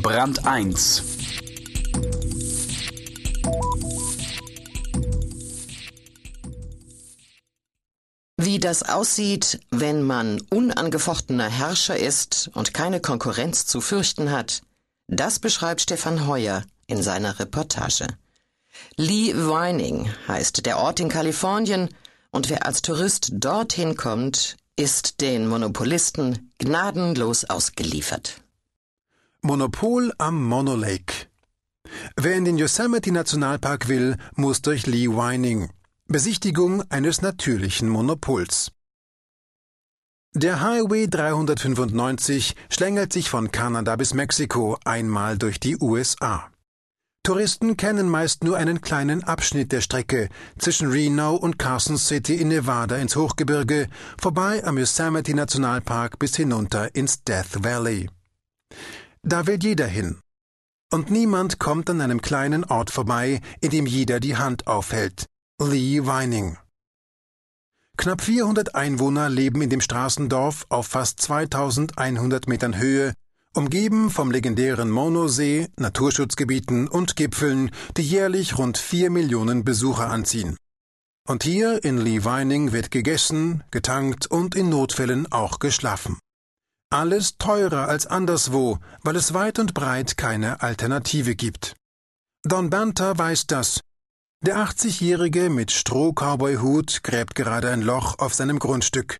Brand 1 Wie das aussieht, wenn man unangefochtener Herrscher ist und keine Konkurrenz zu fürchten hat, das beschreibt Stefan Heuer in seiner Reportage. Lee Vining heißt der Ort in Kalifornien, und wer als Tourist dorthin kommt, ist den Monopolisten gnadenlos ausgeliefert. Monopol am Mono Lake. Wer in den Yosemite Nationalpark will, muss durch Lee Vining. Besichtigung eines natürlichen Monopols. Der Highway 395 schlängelt sich von Kanada bis Mexiko einmal durch die USA. Touristen kennen meist nur einen kleinen Abschnitt der Strecke zwischen Reno und Carson City in Nevada ins Hochgebirge, vorbei am Yosemite Nationalpark bis hinunter ins Death Valley. Da will jeder hin. Und niemand kommt an einem kleinen Ort vorbei, in dem jeder die Hand aufhält. Lee Vining. Knapp 400 Einwohner leben in dem Straßendorf auf fast 2100 Metern Höhe umgeben vom legendären Monosee, Naturschutzgebieten und Gipfeln, die jährlich rund vier Millionen Besucher anziehen. Und hier in Lee Vining wird gegessen, getankt und in Notfällen auch geschlafen. Alles teurer als anderswo, weil es weit und breit keine Alternative gibt. Don Banter weiß das. Der 80-Jährige mit Stroh-Cowboy-Hut gräbt gerade ein Loch auf seinem Grundstück.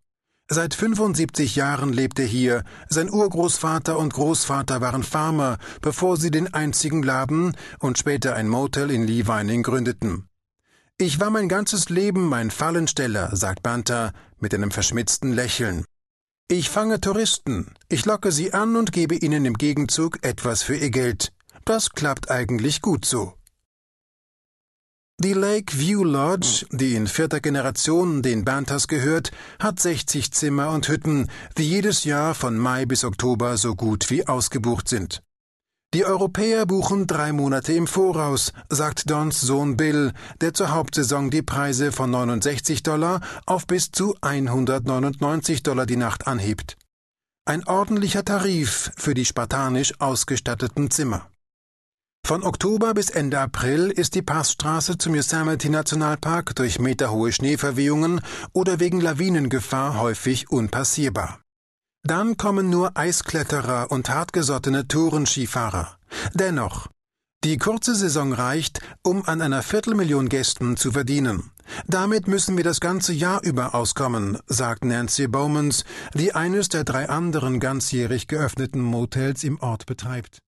Seit 75 Jahren lebt er hier. Sein Urgroßvater und Großvater waren Farmer, bevor sie den einzigen Laden und später ein Motel in Lee Vining gründeten. Ich war mein ganzes Leben mein Fallensteller, sagt Banter mit einem verschmitzten Lächeln. Ich fange Touristen, ich locke sie an und gebe ihnen im Gegenzug etwas für ihr Geld. Das klappt eigentlich gut so. Die Lake View Lodge, die in vierter Generation den Bantas gehört, hat 60 Zimmer und Hütten, die jedes Jahr von Mai bis Oktober so gut wie ausgebucht sind. Die Europäer buchen drei Monate im Voraus, sagt Dons Sohn Bill, der zur Hauptsaison die Preise von 69 Dollar auf bis zu 199 Dollar die Nacht anhebt. Ein ordentlicher Tarif für die spartanisch ausgestatteten Zimmer. Von Oktober bis Ende April ist die Passstraße zum Yosemite Nationalpark durch meterhohe Schneeverwehungen oder wegen Lawinengefahr häufig unpassierbar. Dann kommen nur Eiskletterer und hartgesottene Tourenskifahrer. Dennoch, die kurze Saison reicht, um an einer Viertelmillion Gästen zu verdienen. Damit müssen wir das ganze Jahr über auskommen, sagt Nancy Bowmans, die eines der drei anderen ganzjährig geöffneten Motels im Ort betreibt.